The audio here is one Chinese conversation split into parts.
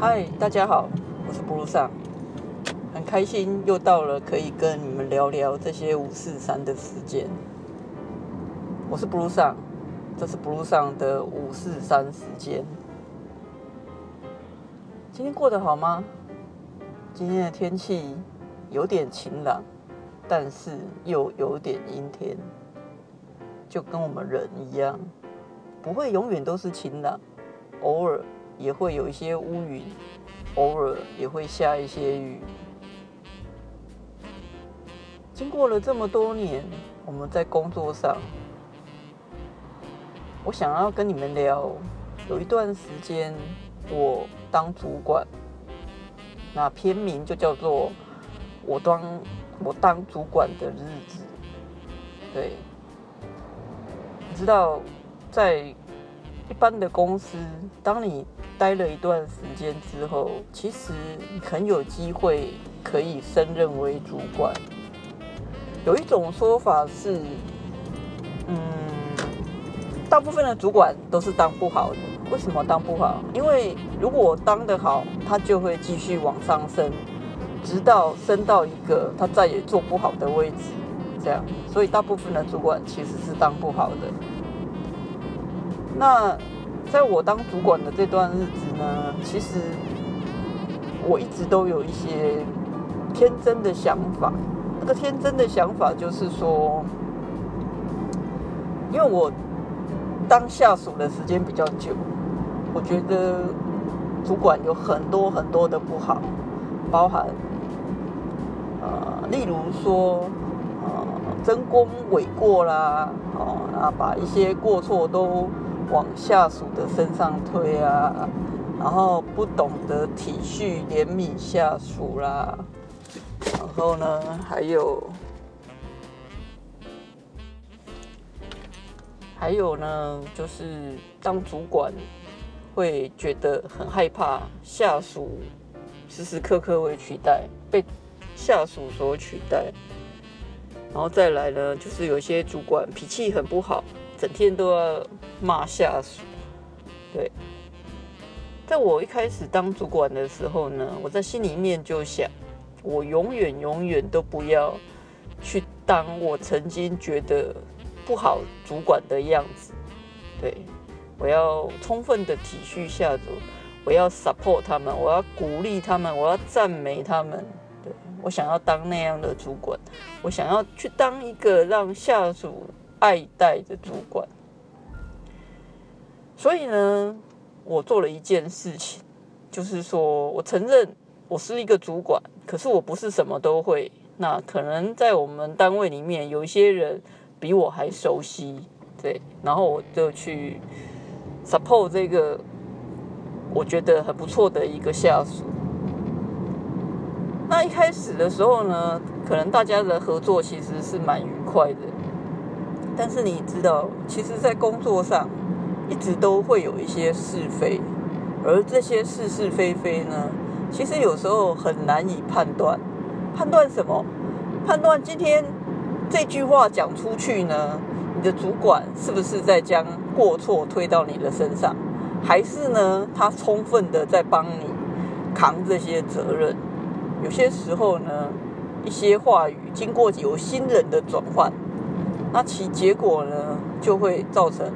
嗨，大家好，我是布鲁上，很开心又到了可以跟你们聊聊这些五四三的时间。我是布鲁上，这是布鲁上的五四三时间。今天过得好吗？今天的天气有点晴朗，但是又有点阴天，就跟我们人一样，不会永远都是晴朗，偶尔。也会有一些乌云，偶尔也会下一些雨。经过了这么多年，我们在工作上，我想要跟你们聊，有一段时间我当主管，那片名就叫做“我当我当主管的日子”。对，你知道，在一般的公司，当你待了一段时间之后，其实很有机会可以升任为主管。有一种说法是，嗯，大部分的主管都是当不好的。为什么当不好？因为如果当得好，他就会继续往上升，直到升到一个他再也做不好的位置。这样，所以大部分的主管其实是当不好的。那。在我当主管的这段日子呢，其实我一直都有一些天真的想法。那个天真的想法就是说，因为我当下属的时间比较久，我觉得主管有很多很多的不好，包含呃，例如说呃，争功诿过啦，哦，那把一些过错都。往下属的身上推啊，然后不懂得体恤怜悯下属啦，然后呢，还有还有呢，就是当主管会觉得很害怕下属时时刻刻会取代被下属所取代，然后再来呢，就是有些主管脾气很不好。整天都要骂下属，对。在我一开始当主管的时候呢，我在心里面就想，我永远永远都不要去当我曾经觉得不好主管的样子。对，我要充分的体恤下属，我要 support 他们，我要鼓励他们，我要赞美他们。对我想要当那样的主管，我想要去当一个让下属。爱戴的主管，所以呢，我做了一件事情，就是说我承认我是一个主管，可是我不是什么都会。那可能在我们单位里面，有一些人比我还熟悉，对，然后我就去 support 这个我觉得很不错的一个下属。那一开始的时候呢，可能大家的合作其实是蛮愉快的。但是你知道，其实，在工作上一直都会有一些是非，而这些是是非非呢，其实有时候很难以判断。判断什么？判断今天这句话讲出去呢，你的主管是不是在将过错推到你的身上，还是呢，他充分的在帮你扛这些责任？有些时候呢，一些话语经过有心人的转换。那其结果呢，就会造成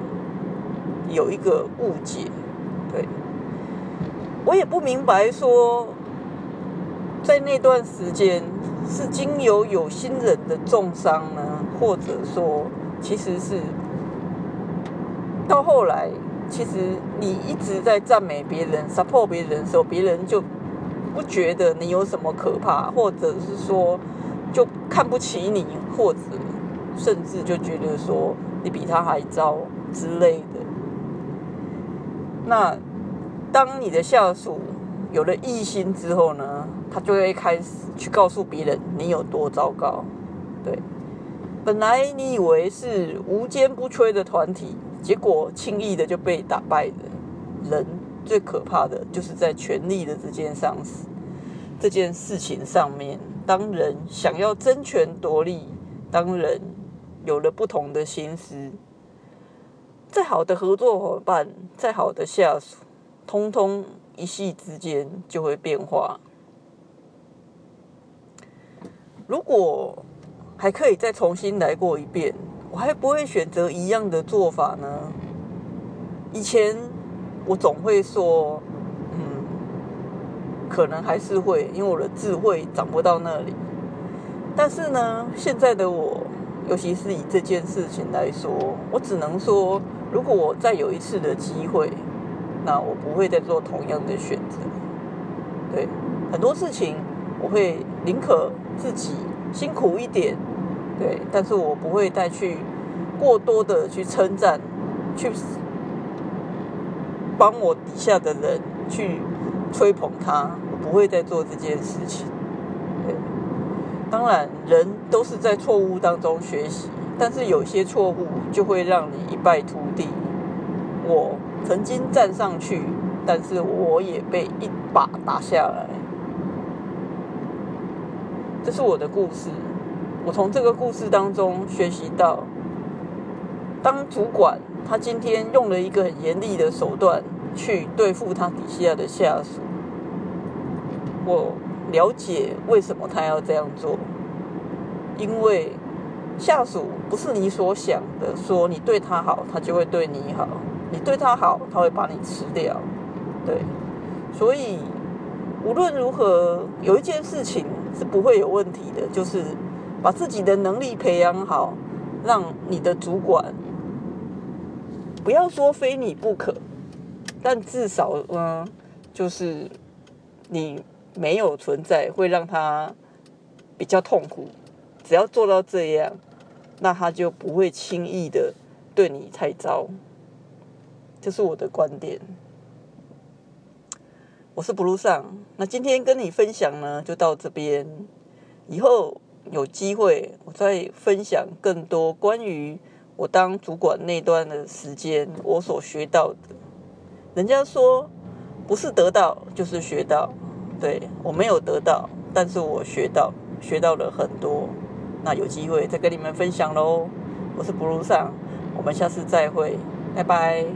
有一个误解。对，我也不明白说，在那段时间是经由有心人的重伤呢，或者说其实是到后来，其实你一直在赞美别人、support 别人的时候，别人就不觉得你有什么可怕，或者是说就看不起你，或者。甚至就觉得说你比他还糟之类的。那当你的下属有了异心之后呢，他就会开始去告诉别人你有多糟糕。对，本来你以为是无坚不摧的团体，结果轻易的就被打败了。人最可怕的就是在权力的这件上这件事情上面，当人想要争权夺利，当人。有了不同的心思，再好的合作伙伴，再好的下属，通通一夕之间就会变化。如果还可以再重新来过一遍，我还不会选择一样的做法呢。以前我总会说，嗯，可能还是会，因为我的智慧长不到那里。但是呢，现在的我，尤其是以这件事情来说，我只能说，如果我再有一次的机会，那我不会再做同样的选择。对，很多事情我会宁可自己辛苦一点，对，但是我不会再去过多的去称赞，去。帮我底下的人去吹捧他，我不会再做这件事情。当然人都是在错误当中学习，但是有些错误就会让你一败涂地。我曾经站上去，但是我也被一把打下来。这是我的故事，我从这个故事当中学习到，当主管。他今天用了一个很严厉的手段去对付他底下的下属。我了解为什么他要这样做，因为下属不是你所想的，说你对他好，他就会对你好；你对他好，他会把你吃掉。对，所以无论如何，有一件事情是不会有问题的，就是把自己的能力培养好，让你的主管。不要说非你不可，但至少呢，就是你没有存在会让他比较痛苦。只要做到这样，那他就不会轻易的对你太糟。这是我的观点。我是 Blue 上，那今天跟你分享呢，就到这边。以后有机会，我再分享更多关于。我当主管那段的时间，我所学到的，人家说不是得到就是学到，对我没有得到，但是我学到，学到了很多。那有机会再跟你们分享喽。我是布鲁上，我们下次再会，拜拜。